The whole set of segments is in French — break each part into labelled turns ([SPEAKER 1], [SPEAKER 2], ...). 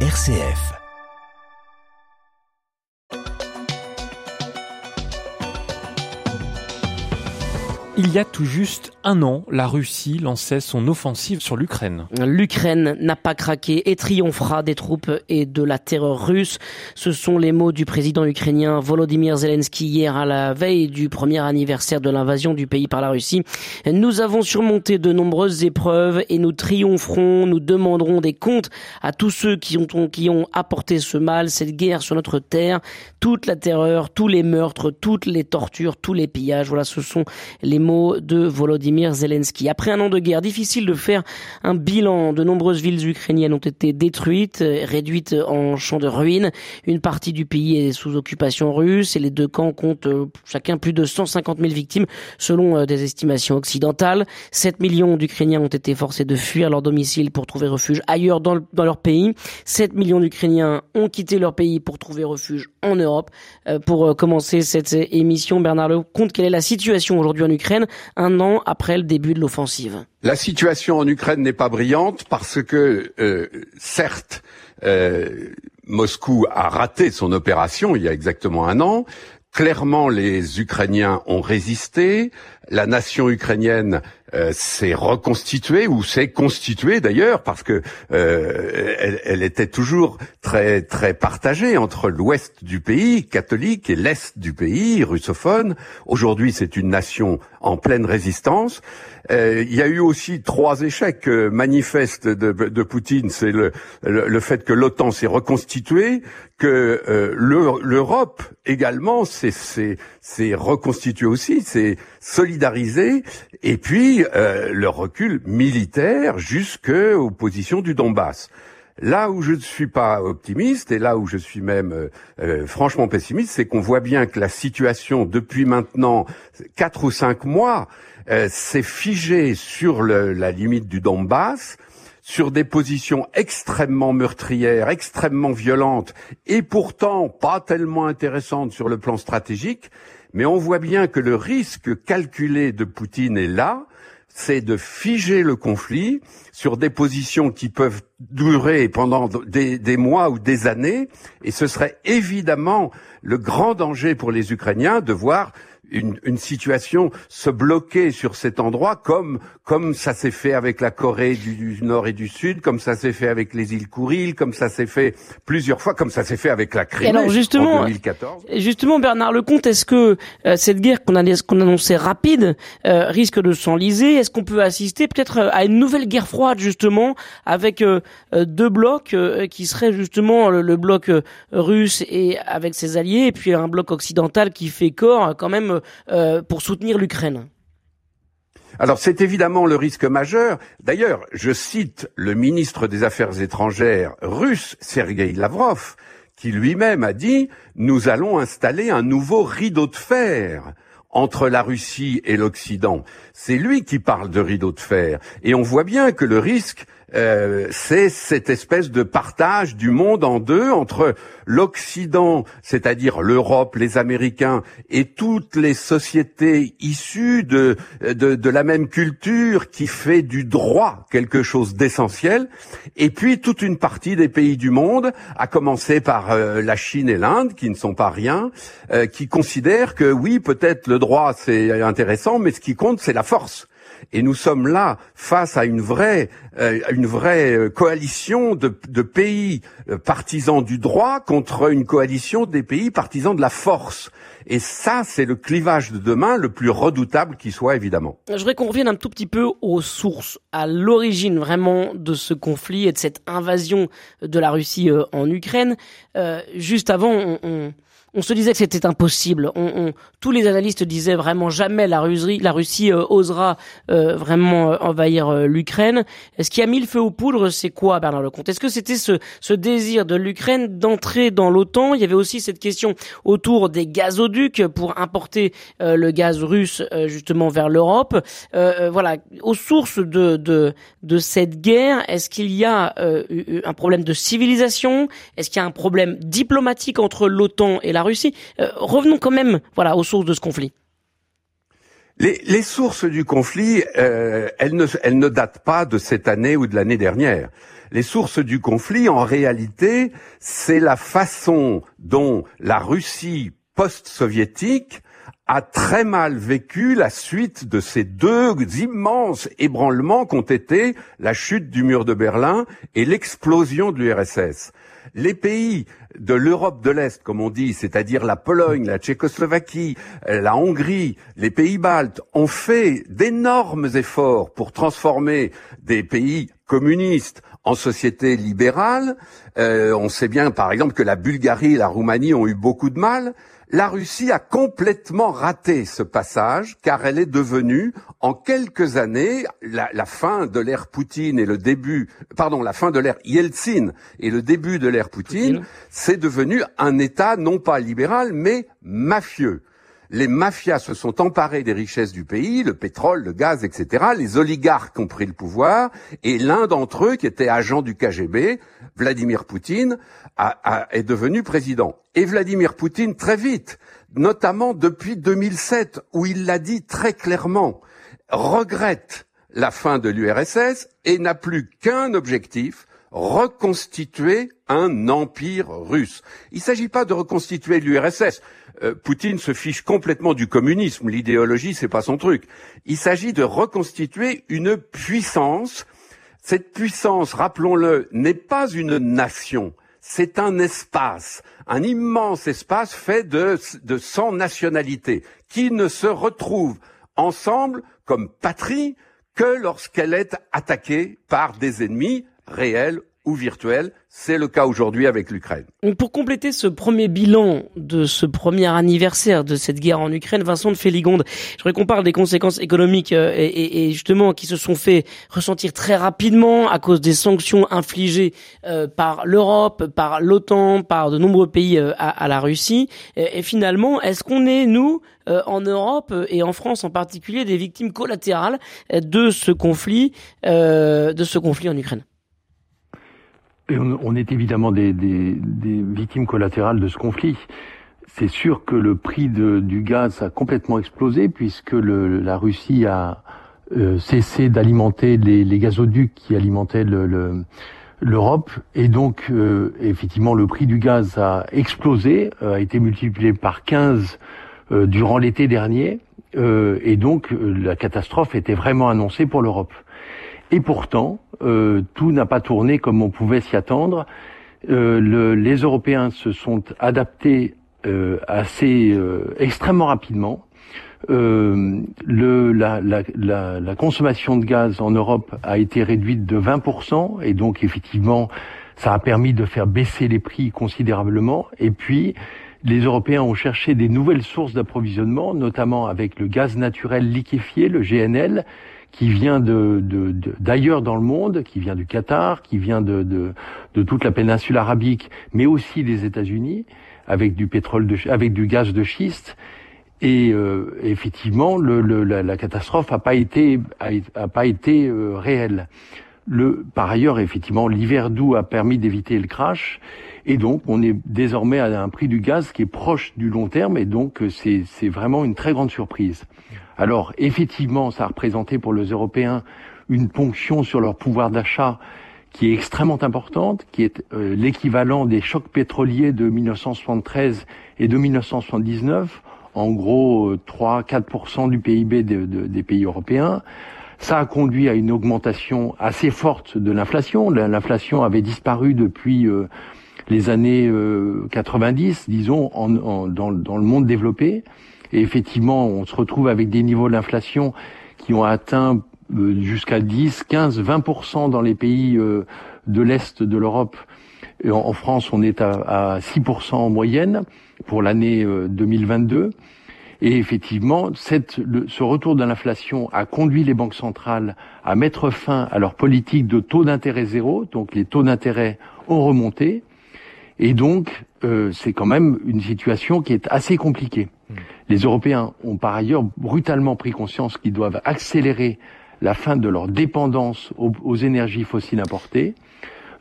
[SPEAKER 1] RCF. Il y a tout juste un an, la Russie lançait son offensive sur l'Ukraine.
[SPEAKER 2] L'Ukraine n'a pas craqué et triomphera des troupes et de la terreur russe. Ce sont les mots du président ukrainien Volodymyr Zelensky hier à la veille du premier anniversaire de l'invasion du pays par la Russie. Nous avons surmonté de nombreuses épreuves et nous triompherons, nous demanderons des comptes à tous ceux qui ont, qui ont apporté ce mal, cette guerre sur notre terre, toute la terreur, tous les meurtres, toutes les tortures, tous les pillages. Voilà, ce sont les de Volodymyr Zelensky. Après un an de guerre, difficile de faire un bilan. De nombreuses villes ukrainiennes ont été détruites, réduites en champs de ruines. Une partie du pays est sous occupation russe et les deux camps comptent euh, chacun plus de 150 000 victimes selon euh, des estimations occidentales. 7 millions d'Ukrainiens ont été forcés de fuir leur domicile pour trouver refuge ailleurs dans, leur pays. 7 millions d'Ukrainiens ont quitté leur pays pour trouver refuge en Europe. Euh, pour commencer cette émission, Bernard Lecomte, quelle est la situation aujourd'hui en Ukraine? Un an après le début de l'offensive.
[SPEAKER 3] La situation en Ukraine n'est pas brillante parce que, euh, certes, euh, Moscou a raté son opération il y a exactement un an. Clairement, les Ukrainiens ont résisté. La nation ukrainienne euh, s'est reconstituée ou s'est constituée d'ailleurs parce que euh, elle, elle, était toujours très très partagée entre l'ouest du pays catholique et l'est du pays russophone. Aujourd'hui, c'est une nation en pleine résistance. Euh, il y a eu aussi trois échecs manifestes de, de Poutine. C'est le, fait que l'OTAN s'est reconstituée, que l'Europe également s'est reconstituée aussi, s'est solidarisée, et puis euh, le recul militaire jusqu'aux positions du Donbass. Là où je ne suis pas optimiste et là où je suis même euh, euh, franchement pessimiste, c'est qu'on voit bien que la situation depuis maintenant quatre ou cinq mois s'est figée sur la limite du Donbass, sur des positions extrêmement meurtrières, extrêmement violentes et pourtant pas tellement intéressantes sur le plan stratégique. Mais on voit bien que le risque calculé de Poutine est là, c'est de figer le conflit sur des positions qui peuvent durer pendant des, mois ou des années, et ce serait évidemment le grand danger pour les Ukrainiens de voir une, une, situation se bloquer sur cet endroit comme comme ça s'est fait avec la Corée du, Nord et du Sud, comme ça s'est fait avec les îles Kouril, comme ça s'est fait plusieurs fois, comme ça s'est fait avec la Crimée alors justement, en 2014.
[SPEAKER 2] Justement, Bernard Lecomte, est-ce que euh, cette guerre qu'on a qu'on annonçait rapide euh, risque de s'enliser? Est-ce qu'on peut assister peut-être euh, à une nouvelle guerre froide justement avec deux blocs qui seraient justement le, le bloc russe et avec ses alliés, et puis un bloc occidental qui fait corps quand même euh, pour soutenir l'Ukraine
[SPEAKER 3] alors c'est évidemment le risque majeur. D'ailleurs, je cite le ministre des Affaires étrangères russe, Sergei Lavrov, qui lui-même a dit Nous allons installer un nouveau rideau de fer entre la Russie et l'Occident. C'est lui qui parle de rideau de fer. Et on voit bien que le risque, euh, c'est cette espèce de partage du monde en deux entre l'Occident, c'est-à-dire l'Europe, les Américains et toutes les sociétés issues de, de, la même culture qui fait du droit quelque chose d'essentiel, et puis toute une partie des pays du monde, à commencer par euh, la Chine et l'Inde, qui ne sont pas rien, euh, qui considèrent que oui, peut-être le droit c'est intéressant, mais ce qui compte c'est la force. Et nous sommes là face à une vraie, euh, une vraie euh, coalition de, pays euh, partisans du droit contre une coalition des pays partisans de la force. Et ça, c'est le clivage de demain le plus redoutable qui soit, évidemment.
[SPEAKER 2] Je voudrais qu'on revienne un tout petit peu aux sources, à l'origine vraiment de ce conflit et de cette invasion de la Russie en Ukraine. juste avant, on on se disait que c'était impossible. On, tous les analystes disaient vraiment jamais la, Russie, la Russie euh, osera euh, vraiment euh, envahir l'Ukraine. Ce qui a mis le feu aux poudres, c'est quoi, Bernard Lecomte? Est-ce que c'était ce, ce désir de l'Ukraine d'entrer dans l'OTAN? Il y avait aussi cette question autour des gazoducs pour importer le gaz russe justement vers l'Europe. voilà, aux sources de, de, de cette guerre, est-ce qu'il y a un problème de civilisation? Est-ce qu'il y a un problème diplomatique entre l'OTAN et la Russie. Euh, revenons quand même, voilà, aux sources de ce conflit.
[SPEAKER 3] les, sources du conflit, euh, elles, ne, elles ne datent pas de cette année ou de l'année dernière. Les sources du conflit, en réalité, c'est la façon dont la Russie post-soviétique a très mal vécu la suite de ces deux immenses ébranlements qu'ont été la chute du mur de Berlin et l'explosion de l'URSS. Les pays de l'Europe de l'Est, comme on dit, c'est-à-dire la Pologne, la Tchécoslovaquie, la Hongrie, les pays baltes, ont fait d'énormes efforts pour transformer des pays communistes en sociétés libérales. Euh, on sait bien, par exemple, que la Bulgarie et la Roumanie ont eu beaucoup de mal. La Russie a complètement raté ce passage car elle est devenue, en quelques années, la, fin de l'ère Poutine et le début, pardon, la fin de l'ère Yeltsin et le début de l'ère Poutine, c'est devenu un État non pas libéral mais mafieux les mafias se sont emparées des richesses du pays, le pétrole, le gaz, etc. Les oligarques ont pris le pouvoir et l'un d'entre eux, qui était agent du KGB, Vladimir Poutine, est devenu président. Et Vladimir Poutine, très vite, notamment depuis 2007, où il l'a dit très clairement, regrette la fin de l'URSS et n'a plus qu'un objectif, reconstituer un empire russe. Il ne s'agit pas de reconstituer l'URSS. Euh, Poutine se fiche complètement du communisme. L'idéologie, c'est pas son truc. Il s'agit de reconstituer une puissance. Cette puissance, rappelons-le, n'est pas une nation. C'est un espace, un immense espace fait de, de 100 nationalités qui ne se retrouvent ensemble comme patrie que lorsqu'elle est attaquée par des ennemis réels ou virtuels. C'est le cas aujourd'hui avec l'Ukraine.
[SPEAKER 2] Pour compléter ce premier bilan de ce premier anniversaire de cette guerre en Ukraine, Vincent de Féligonde, je voudrais qu'on parle des conséquences économiques euh, et, justement qui se sont fait ressentir très rapidement à cause des sanctions infligées euh, par l'Europe, par l'OTAN, par de nombreux pays euh, à, la Russie. Et, finalement, est-ce qu'on est, nous, en Europe et en France en particulier, des victimes collatérales de ce conflit, de ce conflit en Ukraine?
[SPEAKER 4] On, est évidemment des, victimes collatérales de ce conflit. C'est sûr que le prix du gaz a complètement explosé puisque la Russie a euh, cessé d'alimenter les, gazoducs qui alimentaient le, l'Europe et donc euh, effectivement le prix du gaz a explosé, euh, a été multiplié par 15 durant l'été dernier et donc la catastrophe était vraiment annoncée pour l'Europe. Et pourtant, euh, tout n'a pas tourné comme on pouvait s'y attendre. Euh, le, les Européens se sont adaptés euh, assez euh, extrêmement rapidement. Euh, le, la, la, la, la, consommation de gaz en Europe a été réduite de 20% et donc effectivement ça a permis de faire baisser les prix considérablement. Et puis les Européens ont cherché des nouvelles sources d'approvisionnement, notamment avec le gaz naturel liquéfié, le GNL, qui vient de, d'ailleurs dans le monde, qui vient du Qatar, qui vient de, de, toute la péninsule arabique, mais aussi des États-Unis, avec du pétrole, de, avec du gaz de schiste. Et euh, effectivement, le, la, catastrophe n'a pas été, a, pas été euh, réelle. Le, par ailleurs, effectivement, l'hiver doux a permis d'éviter le crash. Et donc, on est désormais à un prix du gaz qui est proche du long terme. Et donc, c'est, c'est vraiment une très grande surprise. Alors effectivement, ça a représenté pour les Européens une ponction sur leur pouvoir d'achat qui est extrêmement importante, qui est euh, l'équivalent des chocs pétroliers de 1973 et de 1979, en gros 3-4% euh, du PIB des pays européens. Ça a conduit à une augmentation assez forte de l'inflation. L'inflation avait disparu depuis euh, les années 90, disons, dans, le monde développé. Et effectivement, on se retrouve avec des niveaux d'inflation qui ont atteint euh, jusqu'à 10, 15, 20% dans les pays euh, de l'Est de l'Europe. En France, on est à, 6% en moyenne pour l'année 2022. Euh, Et effectivement, cette, ce retour de l'inflation a conduit les banques centrales à mettre fin à leur politique de taux d'intérêt zéro. Donc les taux d'intérêt ont remonté. Et donc, c'est quand même une situation qui est assez compliquée. Hmm. Les Européens ont par ailleurs brutalement pris conscience qu'ils doivent accélérer la fin de leur dépendance aux, énergies fossiles importées,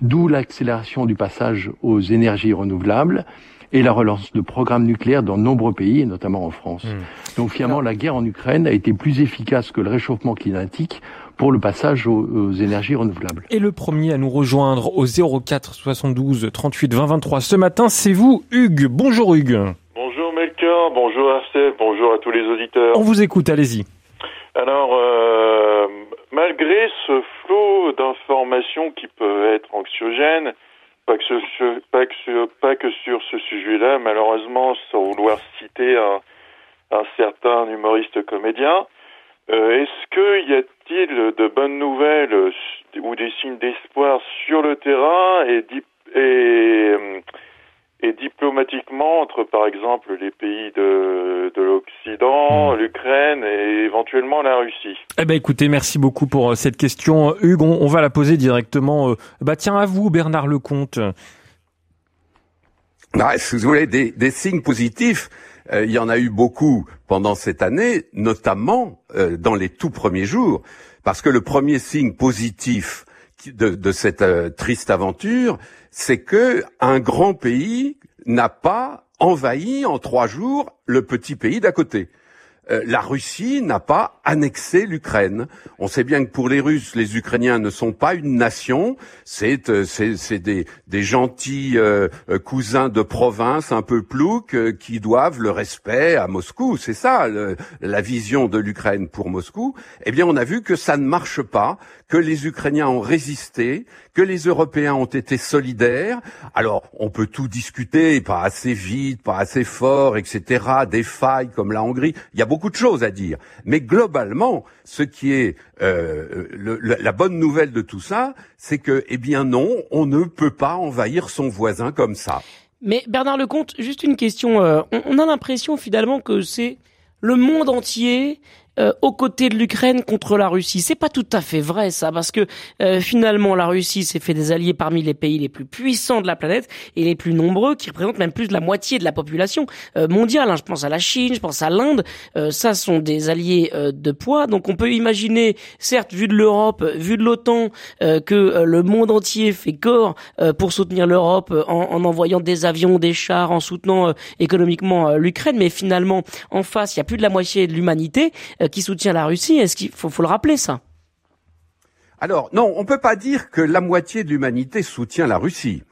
[SPEAKER 4] d'où l'accélération du passage aux énergies renouvelables et la relance de programmes nucléaires dans de nombreux pays, et notamment en France. Hmm. Donc finalement, la guerre en Ukraine a été plus efficace que le réchauffement climatique pour le passage aux, énergies renouvelables.
[SPEAKER 1] Et le premier à nous rejoindre au 04 72 38 20 23 ce matin, c'est vous, Hugues. Bonjour Hugues.
[SPEAKER 5] Bonjour Melchior, bonjour Arcel, bonjour à tous les auditeurs.
[SPEAKER 1] On vous écoute, allez-y.
[SPEAKER 5] Alors, euh, malgré ce flot d'informations qui peuvent être anxiogènes, pas que, sur, pas, que pas que sur ce sujet-là, malheureusement, sans vouloir citer un, un certain humoriste comédien, euh, est-ce qu'il y a-t-il de bonnes nouvelles euh, ou des signes d'espoir sur le terrain et, et, euh, et, diplomatiquement entre, par exemple, les pays de, de l'Occident, hmm. l'Ukraine et éventuellement la Russie?
[SPEAKER 1] Eh ben, écoutez, merci beaucoup pour cette question, Hugues. On, va la poser directement. Bah, tiens, à vous, Bernard Lecomte.
[SPEAKER 3] Bah, si vous voulez des, des signes positifs, il y en a eu beaucoup pendant cette année, notamment euh, dans les tout premiers jours, parce que le premier signe positif de, cette euh, triste aventure, c'est que un grand pays n'a pas envahi en trois jours le petit pays d'à côté. Euh, la Russie n'a pas annexé l'Ukraine. On sait bien que pour les Russes, les Ukrainiens ne sont pas une nation, c'est euh, des, des gentils euh, cousins de province un peu ploucs qui doivent le respect à Moscou. C'est ça la vision de l'Ukraine pour Moscou. Eh bien, on a vu que ça ne marche pas, que les Ukrainiens ont résisté, que les Européens ont été solidaires. Alors, on peut tout discuter, pas assez vite, pas assez fort, etc. Des failles comme la Hongrie. Il y a beaucoup de choses à dire. Mais globalement, ce qui est euh, la bonne nouvelle de tout ça, c'est que, eh bien non, on ne peut pas envahir son voisin comme ça.
[SPEAKER 2] Mais Bernard Lecomte, juste une question. Euh, on a l'impression finalement que c'est le monde entier euh, aux côtés de l'Ukraine contre la Russie. C'est pas tout à fait vrai ça, parce que euh, finalement la Russie s'est fait des alliés parmi les pays les plus puissants de la planète et les plus nombreux, qui représentent même plus de la moitié de la population euh, mondiale. Hein. Je pense à la Chine, je pense à l'Inde. ça sont des alliés de poids. Donc on peut imaginer, certes, vu de l'Europe, vu de l'OTAN, que le monde entier fait corps pour soutenir l'Europe en, en, envoyant des avions, des chars, en soutenant économiquement l'Ukraine. Mais finalement, en face, il y a plus de la moitié de l'humanité euh, qui soutient la Russie. Est-ce qu'il faut, le rappeler ça?
[SPEAKER 3] Alors non, on peut pas dire que la moitié de l'humanité soutient la Russie.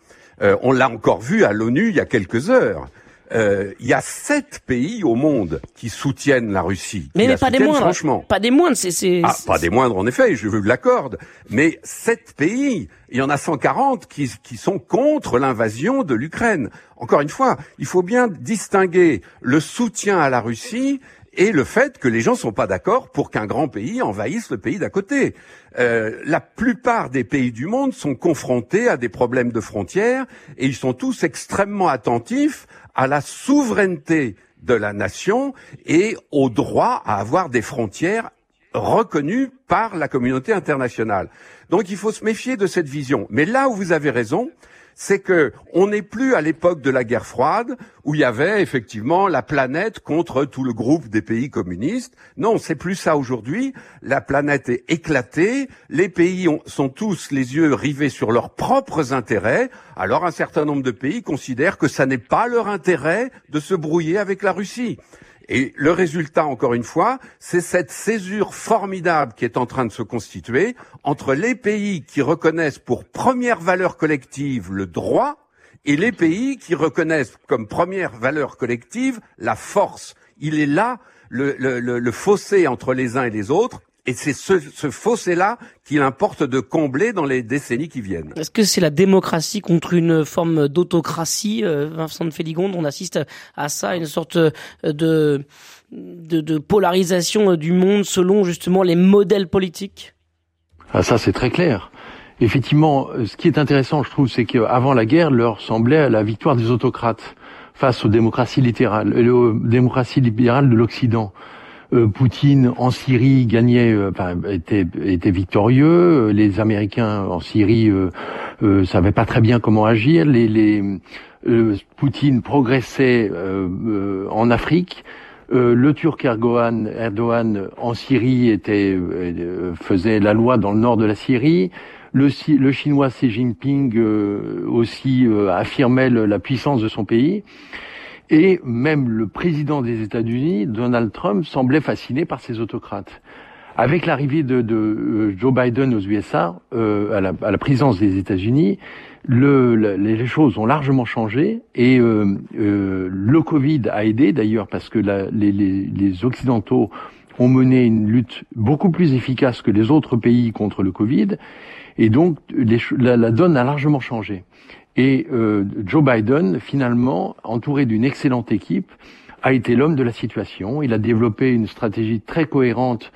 [SPEAKER 3] Euh, on l'a encore vu à l'ONU il y a quelques heures. Euh, il y a sept pays au monde qui soutiennent la Russie.
[SPEAKER 2] Mais, pas des moindres. Franchement. Pas des moindres, c'est.
[SPEAKER 3] Ah, pas des moindres en effet, je veux l'accorde. Mais sept pays, il y en a 140 qui, qui sont contre l'invasion de l'Ukraine. Encore une fois, il faut bien distinguer le soutien à la Russie et le fait que les gens sont pas d'accord pour qu'un grand pays envahisse le pays d'à côté. Euh, la plupart des pays du monde sont confrontés à des problèmes de frontières et ils sont tous extrêmement attentifs à la souveraineté de la nation et au droit à avoir des frontières reconnues par la communauté internationale. Donc il faut se méfier de cette vision. Mais là où vous avez raison, c'est que on n'est plus à l'époque de la guerre froide où il y avait effectivement la planète contre tout le groupe des pays communistes. Non, c'est plus ça aujourd'hui. La planète est éclatée. Les pays sont tous les yeux rivés sur leurs propres intérêts. Alors un certain nombre de pays considèrent que ça n'est pas leur intérêt de se brouiller avec la Russie. Et le résultat, encore une fois, c'est cette césure formidable qui est en train de se constituer entre les pays qui reconnaissent pour première valeur collective le droit et les pays qui reconnaissent comme première valeur collective la force. Il est là le, le fossé entre les uns et les autres et c'est ce, ce fossé-là qu'il importe de combler dans les décennies qui viennent.
[SPEAKER 2] Est-ce que c'est la démocratie contre une forme d'autocratie, euh, Vincent de Féligonde? On assiste à ça, une sorte de, de, de polarisation du monde selon justement les modèles politiques?
[SPEAKER 4] Ah, Ça, c'est très clair. Effectivement, ce qui est intéressant, je trouve, c'est qu'avant la guerre, leur semblait la victoire des autocrates face aux démocraties littérales, aux démocraties libérales de l'Occident. Euh, Poutine en Syrie gagnait, euh, était, victorieux. Euh, les Américains en Syrie euh, savaient pas très bien comment agir. Les, Poutine progressait en Afrique. le Turc Erdogan, en Syrie était faisait la loi dans le nord de la Syrie. Le chinois Xi Jinping aussi affirmait la puissance de son pays. Et même le président des États-Unis, Donald Trump, semblait fasciné par ces autocrates. Avec l'arrivée de, de, Joe Biden aux USA, euh, à, la, à, présidence des États-Unis, le, les choses ont largement changé et euh, euh, le Covid a aidé d'ailleurs parce que les, Occidentaux ont mené une lutte beaucoup plus efficace que les autres pays contre le Covid et donc la, donne a largement changé. Et euh, Joe Biden, finalement, entouré d'une excellente équipe, a été l'homme de la situation. Il a développé une stratégie très cohérente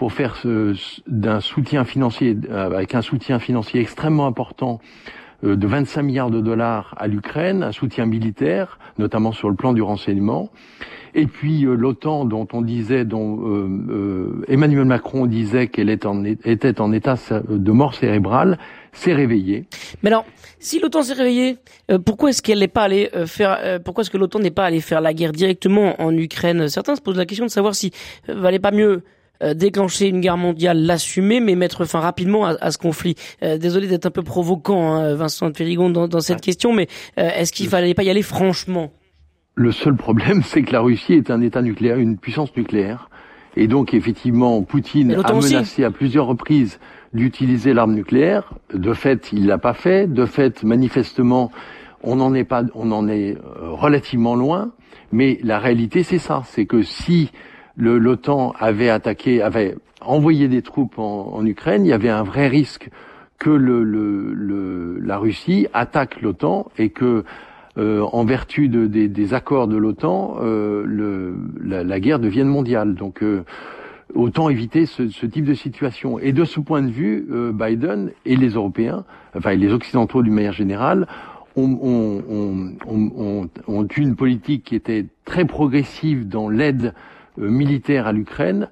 [SPEAKER 4] pour faire d'un soutien financier, euh, avec un soutien financier extrêmement important euh, de 25 milliards de dollars à l'Ukraine, un soutien militaire, notamment sur le plan du renseignement. Et puis euh, l'OTAN, dont on disait, dont Emmanuel Macron disait qu'elle était en état de mort cérébrale, s'est réveillée.
[SPEAKER 2] Mais alors, si l'OTAN s'est réveillée, pourquoi est-ce qu'elle n'est pas allée faire Pourquoi est-ce que l'OTAN n'est pas allée faire la guerre directement en Ukraine? Certains se posent la question de savoir si valait pas mieux euh, déclencher une guerre mondiale, l'assumer, mais mettre fin rapidement à, ce conflit. Euh, désolé d'être un peu provocant, hein, Vincent Périgon, dans, dans cette question, mais euh, est-ce qu'il fallait pas y aller franchement?
[SPEAKER 4] Le seul problème, c'est que la Russie est un État nucléaire, une puissance nucléaire. Et donc, effectivement, Poutine a menacé à plusieurs reprises d'utiliser l'arme nucléaire. De fait, il l'a pas fait. De fait, manifestement, on n'en est pas, on en est relativement loin. Mais la réalité, c'est ça. C'est que si l'OTAN avait attaqué, avait envoyé des troupes en, Ukraine, il y avait un vrai risque que le, la Russie attaque l'OTAN et que, euh, en vertu de, des, accords de l'OTAN, euh, la, guerre devienne mondiale. Donc, euh, autant éviter ce, type de situation. Et de ce point de vue, Biden et les Européens, enfin les Occidentaux d'une manière générale, ont, ont, eu une politique qui était très progressive dans l'aide euh, militaire à l'Ukraine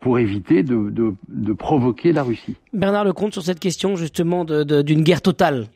[SPEAKER 4] pour éviter de, de, de, provoquer la Russie.
[SPEAKER 2] Bernard Lecomte sur cette question justement d'une guerre totale.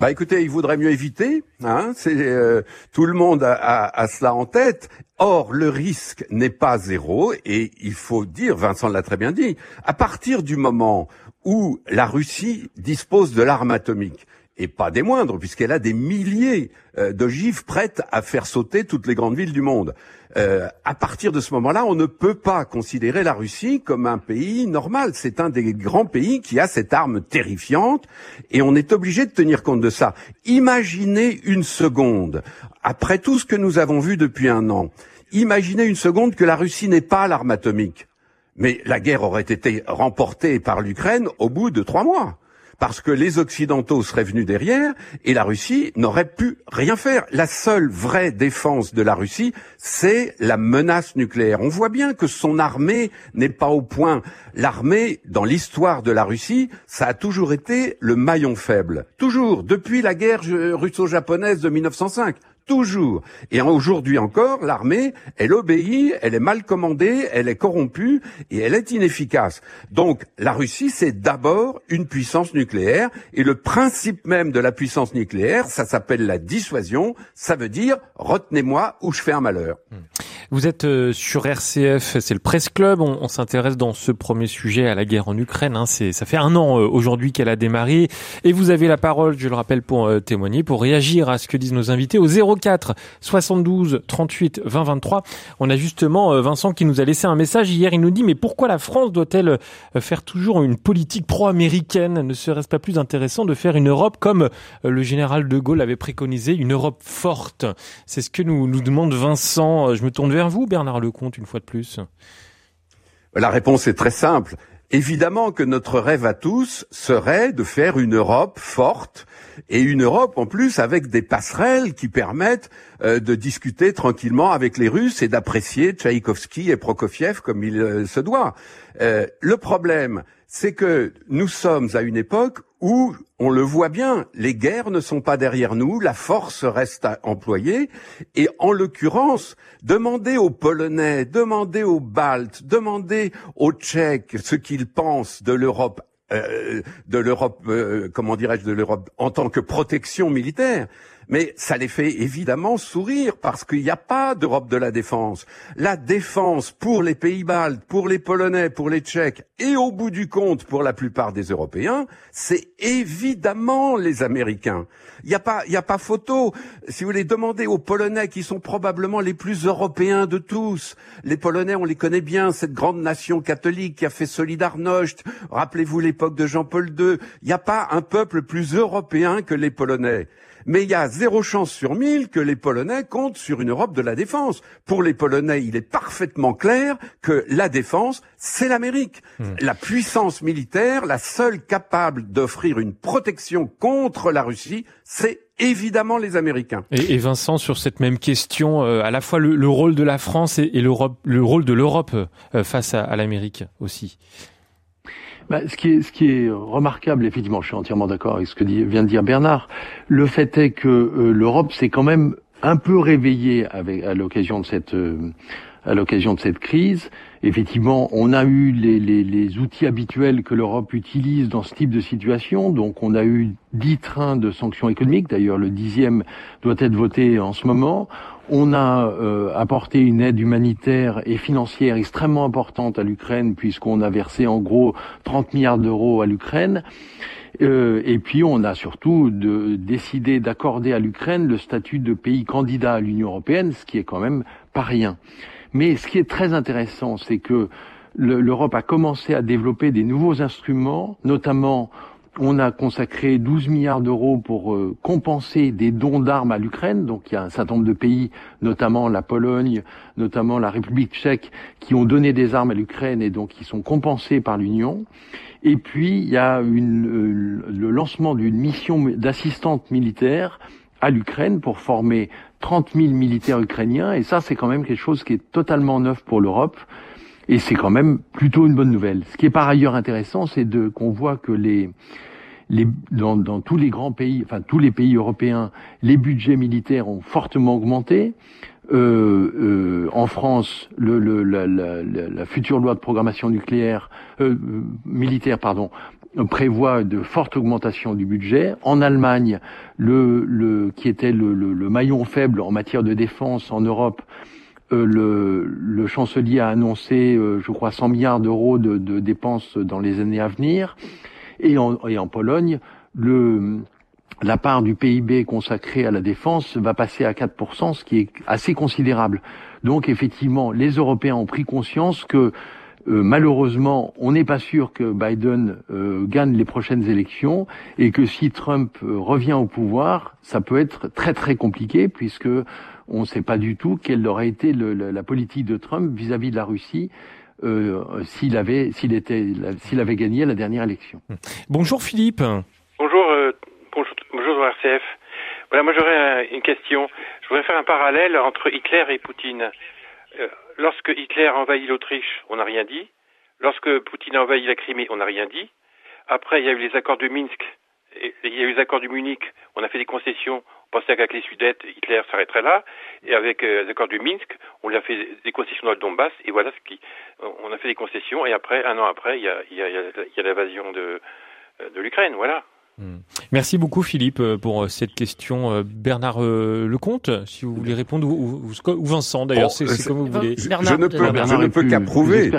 [SPEAKER 3] Bah écoutez, il vaudrait mieux éviter. Hein, c'est euh, tout le monde a, a, cela en tête. Or, le risque n'est pas zéro et il faut dire, Vincent l'a très bien dit, à partir du moment où la Russie dispose de l'arme atomique, et pas des moindres, puisqu'elle a des milliers euh, d'ogives prêtes à faire sauter toutes les grandes villes du monde. Euh, à partir de ce moment-là, on ne peut pas considérer la Russie comme un pays normal. C'est un des grands pays qui a cette arme terrifiante, et on est obligé de tenir compte de ça. Imaginez une seconde, après tout ce que nous avons vu depuis un an, imaginez une seconde que la Russie n'ait pas l'arme atomique. Mais la guerre aurait été remportée par l'Ukraine au bout de trois mois parce que les Occidentaux seraient venus derrière et la Russie n'aurait pu rien faire. La seule vraie défense de la Russie, c'est la menace nucléaire. On voit bien que son armée n'est pas au point. L'armée, dans l'histoire de la Russie, ça a toujours été le maillon faible. Toujours, depuis la guerre russo-japonaise de 1905 toujours. Et aujourd'hui encore, l'armée, elle obéit, elle est mal commandée, elle est corrompue et elle est inefficace. Donc la Russie, c'est d'abord une puissance nucléaire et le principe même de la puissance nucléaire, ça s'appelle la dissuasion, ça veut dire retenez-moi ou je fais un malheur. Hmm.
[SPEAKER 1] Vous êtes euh, sur RCF, c'est le Presse Club. On, s'intéresse dans ce premier sujet à la guerre en Ukraine. Hein. C'est, ça fait un an euh, aujourd'hui qu'elle a démarré. Et vous avez la parole, je le rappelle, pour euh, témoigner, pour réagir à ce que disent nos invités au 04 72 38 20 23. On a justement Vincent qui nous a laissé un message hier. Il nous dit mais pourquoi la France doit-elle faire toujours une politique pro-américaine? Ne serait-ce pas plus intéressant de faire une Europe comme le général de Gaulle avait préconisé, une Europe forte? C'est ce que nous, nous demande Vincent. Je me tourne vers vous, Bernard Lecomte, une fois de plus?
[SPEAKER 3] La réponse est très simple. Évidemment que notre rêve à tous serait de faire une Europe forte et une Europe en plus avec des passerelles qui permettent euh, de discuter tranquillement avec les Russes et d'apprécier Tchaïkovski et Prokofiev comme il euh, se doit. Euh, le problème, c'est que nous sommes à une époque où, on le voit bien, les guerres ne sont pas derrière nous, la force reste à employer, et en l'occurrence, demandez aux Polonais, demandez aux Baltes, demandez aux Tchèques ce qu'ils pensent de l'Europe euh, de l'Europe, euh, comment dirais-je, de l'Europe en tant que protection militaire. Mais ça les fait évidemment sourire parce qu'il n'y a pas d'Europe de la défense. La défense pour les pays baltes, pour les Polonais, pour les Tchèques et au bout du compte pour la plupart des Européens, c'est évidemment les Américains. Il n'y a pas, a pas photo. Si vous les demandez aux Polonais qui sont probablement les plus européens de tous, les Polonais, on les connaît bien, cette grande nation catholique qui a fait Solidarność. Rappelez-vous l'époque de Jean-Paul II. Il n'y a pas un peuple plus européen que les Polonais. Mais il y a zéro chance sur mille que les Polonais comptent sur une Europe de la défense. Pour les Polonais, il est parfaitement clair que la défense, c'est l'Amérique. Hmm. La puissance militaire, la seule capable d'offrir une protection contre la Russie, c'est évidemment les Américains.
[SPEAKER 1] Et, Vincent, sur cette même question, euh, à la fois le, rôle de la France et, le rôle de l'Europe euh, face à l'Amérique aussi.
[SPEAKER 4] Bah, ce, qui est, ce qui est remarquable, effectivement, je suis entièrement d'accord avec ce que vient de dire Bernard. Le fait est que euh, l'Europe s'est quand même un peu réveillée avec, à l'occasion de cette euh, à l'occasion de cette crise. Effectivement, on a eu les, les, les outils habituels que l'Europe utilise dans ce type de situation. Donc, on a eu dix trains de sanctions économiques. D'ailleurs, le dixième doit être voté en ce moment. On a euh, apporté une aide humanitaire et financière extrêmement importante à l'Ukraine, puisqu'on a versé en gros 30 milliards d'euros à l'Ukraine. Euh, et puis on a surtout de, décidé d'accorder à l'Ukraine le statut de pays candidat à l'Union européenne, ce qui est quand même pas rien. Mais ce qui est très intéressant, c'est que l'Europe a commencé à développer des nouveaux instruments, notamment on a consacré 12 milliards d'euros pour euh, compenser des dons d'armes à l'Ukraine. Donc il y a un certain nombre de pays, notamment la Pologne, notamment la République tchèque, qui ont donné des armes à l'Ukraine et donc qui sont compensés par l'Union. Et puis il y a euh, le lancement d'une mission d'assistante militaire à l'Ukraine pour former 30 000 militaires ukrainiens. Et ça, c'est quand même quelque chose qui est totalement neuf pour l'Europe. Et c'est quand même plutôt une bonne nouvelle. Ce qui est par ailleurs intéressant, c'est de qu'on voit que les, les dans, dans, tous les grands pays, enfin tous les pays européens, les budgets militaires ont fortement augmenté. Euh, euh, en France, le, le, la, la, future loi de programmation nucléaire euh, militaire, pardon, prévoit de fortes augmentations du budget. En Allemagne, le, le qui était le, le, maillon faible en matière de défense en Europe, euh, le, le, chancelier a annoncé, euh, je crois, 100 milliards d'euros de, de, dépenses dans les années à venir. Et en, et en Pologne, le, la part du PIB consacrée à la défense va passer à 4%, ce qui est assez considérable. Donc effectivement, les Européens ont pris conscience que euh, malheureusement, on n'est pas sûr que Biden gagne les prochaines élections et que si Trump revient au pouvoir, ça peut être très très compliqué puisque on ne sait pas du tout quelle aurait été le, la politique de Trump vis-à-vis de la Russie. Euh, s'il avait, s'il était, s'il avait gagné la dernière élection.
[SPEAKER 1] Bonjour Philippe.
[SPEAKER 6] Bonjour, euh, bonjour, bonjour RCF. Voilà, moi j'aurais une question. Je voudrais faire un parallèle entre Hitler et Poutine. Euh, lorsque Hitler envahit l'Autriche, on n'a rien dit. Lorsque Poutine a envahi la Crimée, on n'a rien dit. Après, il y a eu les accords de Minsk, et il y a eu les accords de Munich, on a fait des concessions, pensait qu'avec les Sudètes, Hitler s'arrêterait là. Et avec euh, les accords du Minsk, on lui a fait des concessions dans le Donbass. Et voilà ce qui, on a fait des concessions. Et après, un an après, il y a, a, a l'invasion de, de l'Ukraine. Voilà.
[SPEAKER 1] Hmm. Merci beaucoup Philippe euh, pour euh, cette question. Euh, Bernard Lecomte, si vous voulez répondre, ou, Vincent d'ailleurs, c'est comme vous voulez.
[SPEAKER 3] Je, ne peux, je ne peux qu'approuver.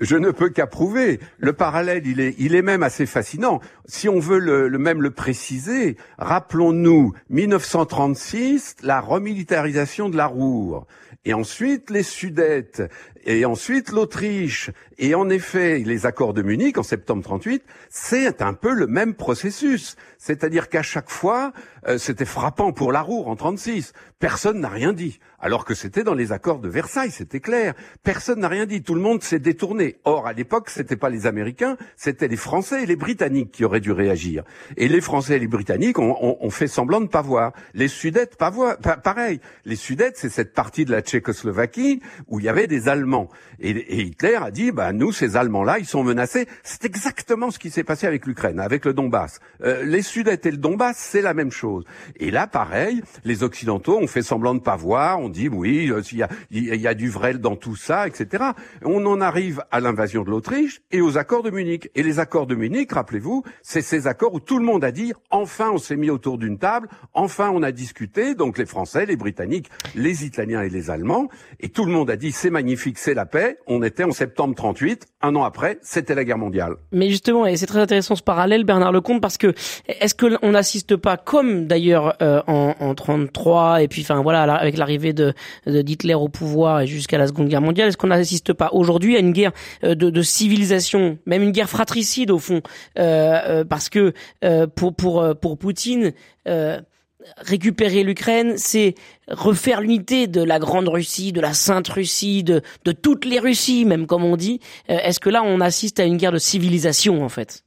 [SPEAKER 3] Je, ne peux qu'approuver. Le parallèle, il est, il est même assez fascinant. Si on veut le, le même le préciser, rappelons-nous 1936, la remilitarisation de la Roure et ensuite les Sudètes, et ensuite l'Autriche, et en effet les accords de Munich en septembre 38, c'est un peu le même processus. C'est-à-dire qu'à chaque fois, euh, c'était frappant pour la Roure en 36. Personne n'a rien dit, alors que c'était dans les accords de Versailles, c'était clair. Personne n'a rien dit, le monde s'est détourné. Or, à l'époque, c'était pas les Américains, c'était les Français et les Britanniques qui auraient dû réagir. Et les Français et les Britanniques ont, fait semblant de pas voir. Les Sudètes, pas voir. pareil. Les Sudètes, c'est cette partie de la Tchécoslovaquie où il y avait des Allemands. Et, Hitler a dit, bah nous, ces Allemands-là, ils sont menacés. C'est exactement ce qui s'est passé avec l'Ukraine, avec le Donbass. Euh, les Sudètes et le Donbass, c'est la même chose. Et là, pareil, les Occidentaux ont fait semblant de pas voir. On dit oui, euh, il y a, il y a du vrai dans tout ça, etc. on en arrive à l'invasion de l'Autriche et aux accords de Munich. Et les accords de Munich, rappelez-vous, c'est ces accords où tout le monde a dit enfin on s'est mis autour d'une table, enfin on a discuté, donc les Français, les Britanniques, les Italiens et les Allemands, et tout le monde a dit c'est magnifique, c'est la paix. On était en septembre 38, un an après, c'était la guerre mondiale.
[SPEAKER 2] Mais justement, et c'est très intéressant ce parallèle, Bernard Lecomte, parce que est-ce que on n'assiste pas, comme d'ailleurs euh, en, en 33 et puis enfin voilà avec l'arrivée de d'Hitler au pouvoir et jusqu'à la Seconde Guerre mondiale, est-ce qu'on n'assiste pas aujourd'hui à une guerre euh, de, de, civilisation, même une guerre fratricide au fond, euh, euh parce que euh, pour pour pour Poutine récupérer l'Ukraine, c'est refaire l'unité de la grande Russie, de la sainte Russie, de, de toutes les Russies, même comme on dit. Est-ce que là, on assiste à une guerre de civilisation, en fait?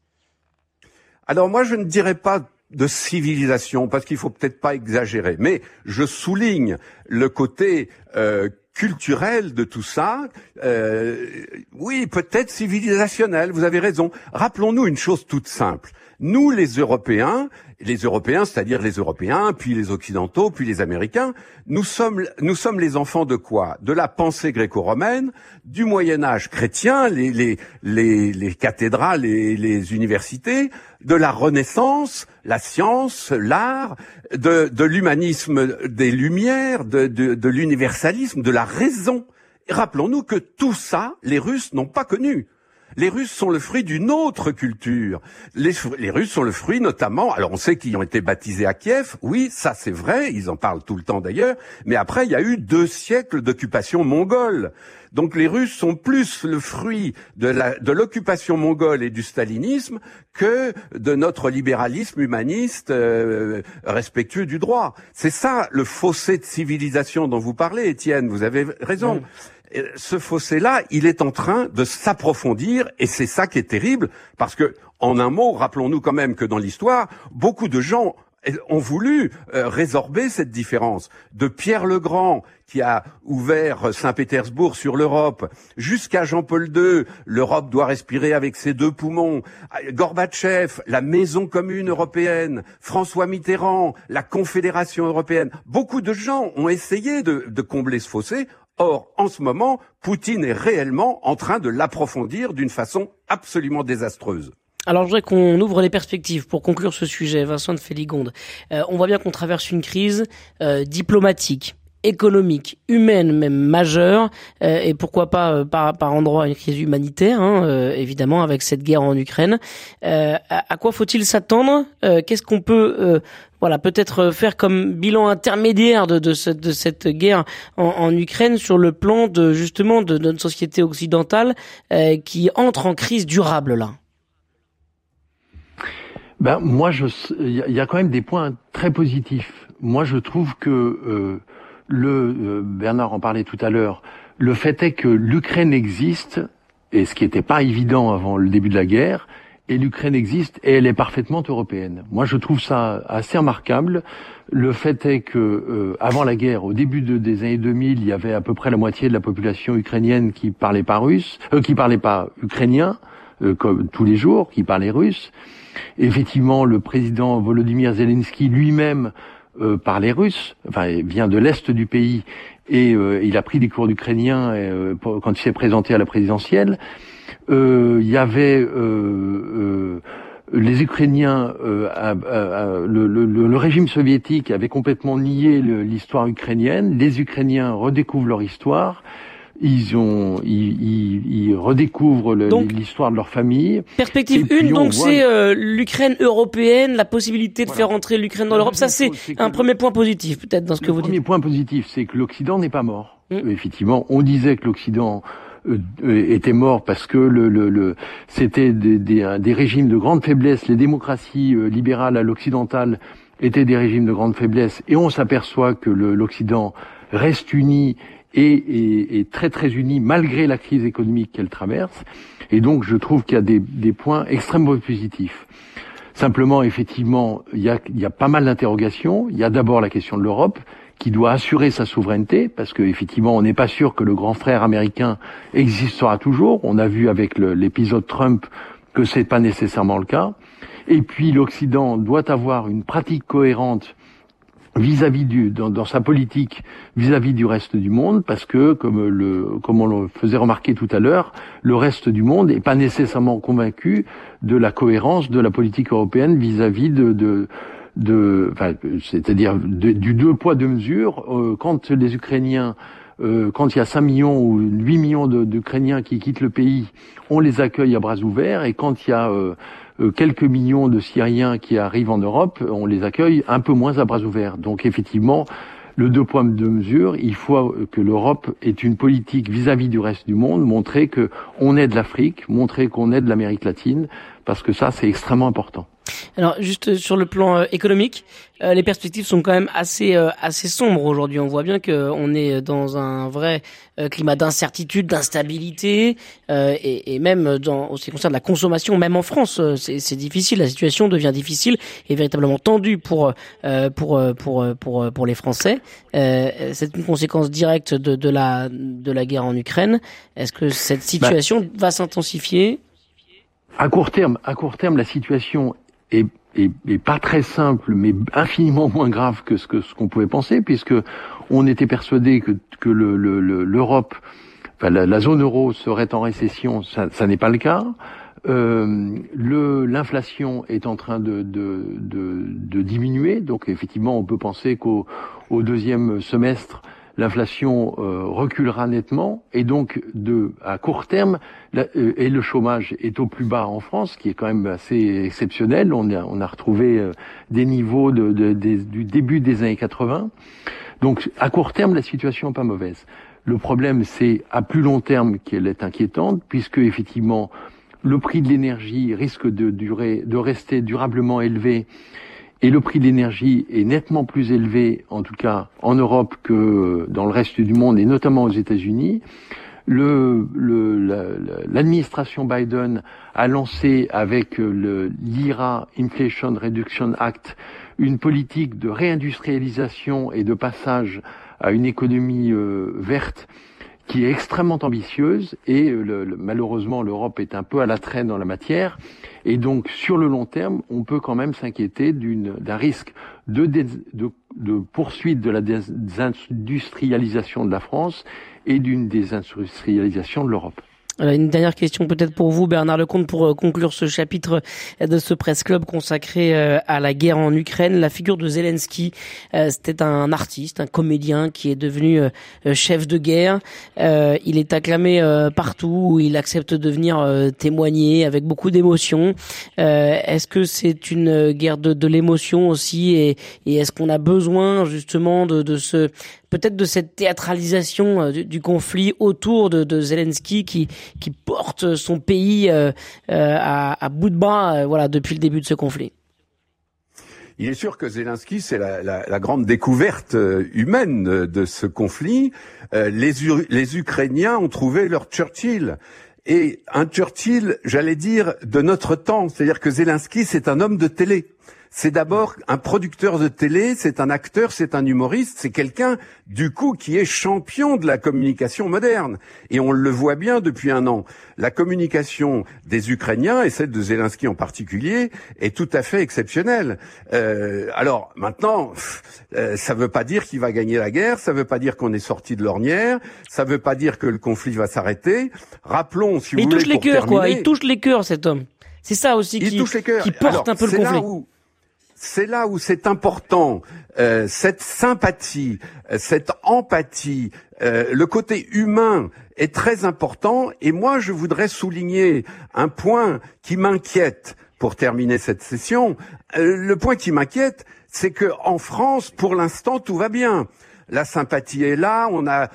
[SPEAKER 3] Alors moi, je ne dirais pas de civilisation, parce qu'il faut peut-être pas exagérer. Mais je souligne le côté euh, culturel de tout ça. Euh, oui, peut-être civilisationnel. Vous avez raison. Rappelons-nous une chose toute simple. Nous, les Européens, les Européens, c'est-à-dire les Européens, puis les Occidentaux, puis les Américains, nous sommes, nous les enfants de quoi? De la pensée gréco-romaine, du Moyen Âge chrétien, les, les, les, les cathédrales et les universités, de la Renaissance, la science, l'art, de, l'humanisme des Lumières, de, de, de l'universalisme, de la raison. Rappelons-nous que tout ça, les Russes n'ont pas connu. Les Russes sont le fruit d'une autre culture. Les, Russes sont le fruit notamment, alors on sait qu'ils ont été baptisés à Kiev, oui, ça c'est vrai, ils en parlent tout le temps d'ailleurs, mais après il y a eu deux siècles d'occupation mongole. Donc les Russes sont plus le fruit de l'occupation mongole et du stalinisme que de notre libéralisme humaniste euh, respectueux du droit. C'est ça le fossé de civilisation dont vous parlez, Étienne, vous avez raison ce fossé-là, il est en train de s'approfondir et c'est ça qui est terrible parce que, en un mot, rappelons-nous quand même que dans l'histoire, beaucoup de gens ont voulu euh, résorber cette différence. De Pierre le Grand, qui a ouvert Saint-Pétersbourg sur l'Europe, jusqu'à Jean-Paul II, l'Europe doit respirer avec ses deux poumons. Gorbatchev, la Maison commune européenne, François Mitterrand, la Confédération européenne. Beaucoup de gens ont essayé de, de combler ce fossé. Or, en ce moment, Poutine est réellement en train de l'approfondir d'une façon absolument désastreuse.
[SPEAKER 2] Alors je voudrais qu'on ouvre les perspectives pour conclure ce sujet, Vincent de Féligonde. Euh, on voit bien qu'on traverse une crise euh, diplomatique, économique, humaine même majeure, euh, et pourquoi pas euh, par, par endroit une crise humanitaire, hein, euh, évidemment avec cette guerre en Ukraine. À, à, quoi faut-il s'attendre? Qu'est-ce qu'on peut voilà, peut-être faire comme bilan intermédiaire de, de, cette, de cette guerre en, en, Ukraine sur le plan de justement de, notre société occidentale qui entre en crise durable là?
[SPEAKER 4] Ben moi, il y, a quand même des points très positifs. Moi, je trouve que le euh, Bernard en parlait tout à l'heure. Le fait est que l'Ukraine existe, et ce qui n'était pas évident avant le début de la guerre, et l'Ukraine existe et elle est parfaitement européenne. Moi, je trouve ça assez remarquable. Le fait est que euh, avant la guerre, au début des années 2000, il y avait à peu près la moitié de la population ukrainienne qui parlait pas russe, euh, qui parlait pas ukrainien, comme tous les jours, qui parlait russe. Effectivement, le président Volodymyr Zelensky lui-même euh, par les Russes, enfin il vient de l'est du pays et euh, il a pris des cours d'ukrainien euh, quand il s'est présenté à la présidentielle. il y avait les Ukrainiens, le, régime soviétique avait complètement nié l'histoire ukrainienne. Les Ukrainiens redécouvrent leur histoire ils ont, ils, ils, redécouvrent l'histoire de leur famille.
[SPEAKER 2] Perspective 1, donc c'est euh, l'Ukraine européenne, la possibilité de faire entrer l'Ukraine dans l'Europe. Ça, c'est un premier point positif, peut-être, dans ce que vous dites.
[SPEAKER 4] Le premier point positif, c'est que l'Occident n'est pas mort. Hum. Effectivement, on disait que l'Occident euh, était mort parce que le, le, le c'était des, des, des, régimes de grande faiblesse. Les démocraties euh, libérales à l'occidental étaient des régimes de grande faiblesse, et on s'aperçoit que l'Occident reste uni et est, très très unie malgré la crise économique qu'elle traverse. Et donc je trouve qu'il y a des, des, points extrêmement positifs. Simplement, effectivement, il y a, il y a pas mal d'interrogations. Il y a d'abord la question de l'Europe qui doit assurer sa souveraineté, parce qu'effectivement, on n'est pas sûr que le grand frère américain existera toujours. On a vu avec l'épisode Trump que c'est pas nécessairement le cas. Et puis l'Occident doit avoir une pratique cohérente vis-à-vis du dans, dans, sa politique vis-à-vis du reste du monde parce que comme le comme on le faisait remarquer tout à l'heure le reste du monde n'est pas nécessairement convaincu de la cohérence de la politique européenne vis-à-vis de, de de, enfin, c'est-à-dire du deux poids deux mesures. Euh, quand les Ukrainiens euh, quand il y a 5 millions ou 8 millions d'Ukrainiens qui quittent le pays, on les accueille à bras ouverts, et quand il y a euh, quelques millions de Syriens qui arrivent en Europe, on les accueille un peu moins à bras ouverts. Donc effectivement, le deux poids deux mesures, il faut que l'Europe ait une politique vis-à-vis du reste du monde, montrer que on aide l'Afrique, montrer qu'on aide l'Amérique latine, parce que ça c'est extrêmement important.
[SPEAKER 2] Alors juste sur le plan euh, économique, euh, les perspectives sont quand même assez euh, assez sombres aujourd'hui. On voit bien qu'on est dans un vrai climat d'incertitude, d'instabilité, et, même dans ce qui concerne la consommation, même en France, c'est difficile. La situation devient difficile et véritablement tendue pour pour pour pour pour les Français. c'est une conséquence directe de, de la de la guerre en Ukraine. Est-ce que cette situation bah, va s'intensifier?
[SPEAKER 4] À court terme, à court terme, la situation est, est, pas très simple, mais infiniment moins grave que ce que ce qu'on pouvait penser, puisque on était persuadé que, que l'Europe, le, enfin, la, zone euro serait en récession. Ça, ça n'est pas le cas. Euh, l'inflation est en train de, de, de, de, diminuer, donc effectivement, on peut penser qu'au au deuxième semestre, l'inflation euh, reculera nettement et donc de à court terme euh, et le chômage est au plus bas en France, qui est quand même assez exceptionnel. On a, retrouvé euh, des niveaux du début des années 80. Donc à court terme, la situation n'est pas mauvaise. Le problème, c'est à plus long terme qu'elle est inquiétante, puisque effectivement le prix de l'énergie risque de durer, de rester durablement élevé et le prix de l'énergie est nettement plus élevé, en tout cas en Europe, que dans le reste du monde, et notamment aux États-Unis. L'administration le, Biden a lancé avec l'IRA, Inflation Reduction Act, une politique de réindustrialisation et de passage à une économie euh, verte qui est extrêmement ambitieuse et euh, malheureusement l'Europe est un peu à la traîne dans la matière et donc sur le long terme on peut quand même s'inquiéter d'un risque de, de, de, poursuite de la désindustrialisation de la France et d'une désindustrialisation de l'Europe.
[SPEAKER 2] Une dernière question peut-être pour vous, Bernard Lecomte, pour euh, conclure ce chapitre de ce presse club consacré euh, à la guerre en Ukraine. La figure de Zelensky, euh, c'était un artiste, un comédien qui est devenu chef de guerre. Il est acclamé partout, il accepte de venir témoigner avec beaucoup d'émotion. Est-ce que c'est une guerre de, l'émotion aussi, et, et est-ce qu'on a besoin justement de, de ce peut-être de cette théâtralisation euh, du, conflit autour de, de, Zelensky qui, qui porte son pays euh, euh, à, à, bout de bras voilà, depuis le début de ce conflit.
[SPEAKER 3] Il est sûr que Zelensky, c'est la, la, la, grande découverte humaine de ce conflit. les, les Ukrainiens ont trouvé leur Churchill. Et un Churchill, j'allais dire, de notre temps. C'est-à-dire que Zelensky, c'est un homme de télé c'est d'abord un producteur de télé, c'est un acteur, c'est un humoriste, c'est quelqu'un du coup qui est champion de la communication moderne. Et on le voit bien depuis un an. La communication des Ukrainiens, et celle de Zelensky en particulier, est tout à fait exceptionnelle. Euh, alors maintenant, euh, ça ne veut pas dire qu'il va gagner la guerre, ça ne veut pas dire qu'on est sorti de l'ornière, ça ne veut pas dire que le conflit va s'arrêter. Rappelons, si vous
[SPEAKER 2] il
[SPEAKER 3] touche
[SPEAKER 2] les cœurs, quoi. Il touche les cœurs, cet homme. C'est ça aussi qui, qui porte un peu le conflit
[SPEAKER 3] c'est là où c'est important, euh, cette sympathie, euh, cette empathie, euh, le côté humain est très important. Et moi, je voudrais souligner un point qui m'inquiète pour terminer cette session. le point qui m'inquiète, c'est que en France, pour l'instant, tout va bien la sympathie est là, on a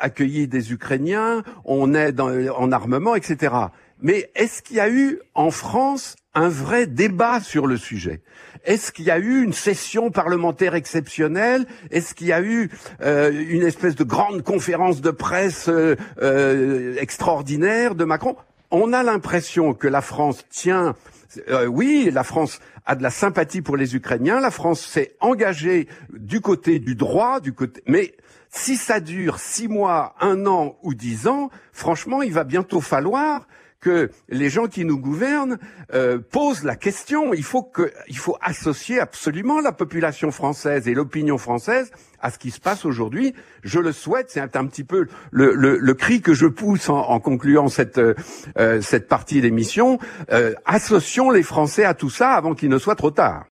[SPEAKER 3] accueilli des Ukrainiens, on est en armement, etc. Mais est-ce qu'il y a eu en France un vrai débat sur le sujet Est-ce qu'il y a eu une session parlementaire exceptionnelle? Est-ce qu'il y a eu euh, une espèce de grande conférence de presse euh, euh, extraordinaire de Macron? On a l'impression que la France tient oui, la France a de la sympathie pour les Ukrainiens. La France s'est engagée du côté du droit, du côté. Mais si ça dure six mois, un an ou dix ans, franchement, il va bientôt falloir que les gens qui nous gouvernent euh, posent la question. Il faut que, il faut associer absolument la population française et l'opinion française à ce qui se passe aujourd'hui. Je le souhaite. C'est un, petit peu le, cri que je pousse en, en concluant cette euh, cette partie d'émission. Euh, associons les Français à tout ça avant qu'il ne soit trop tard.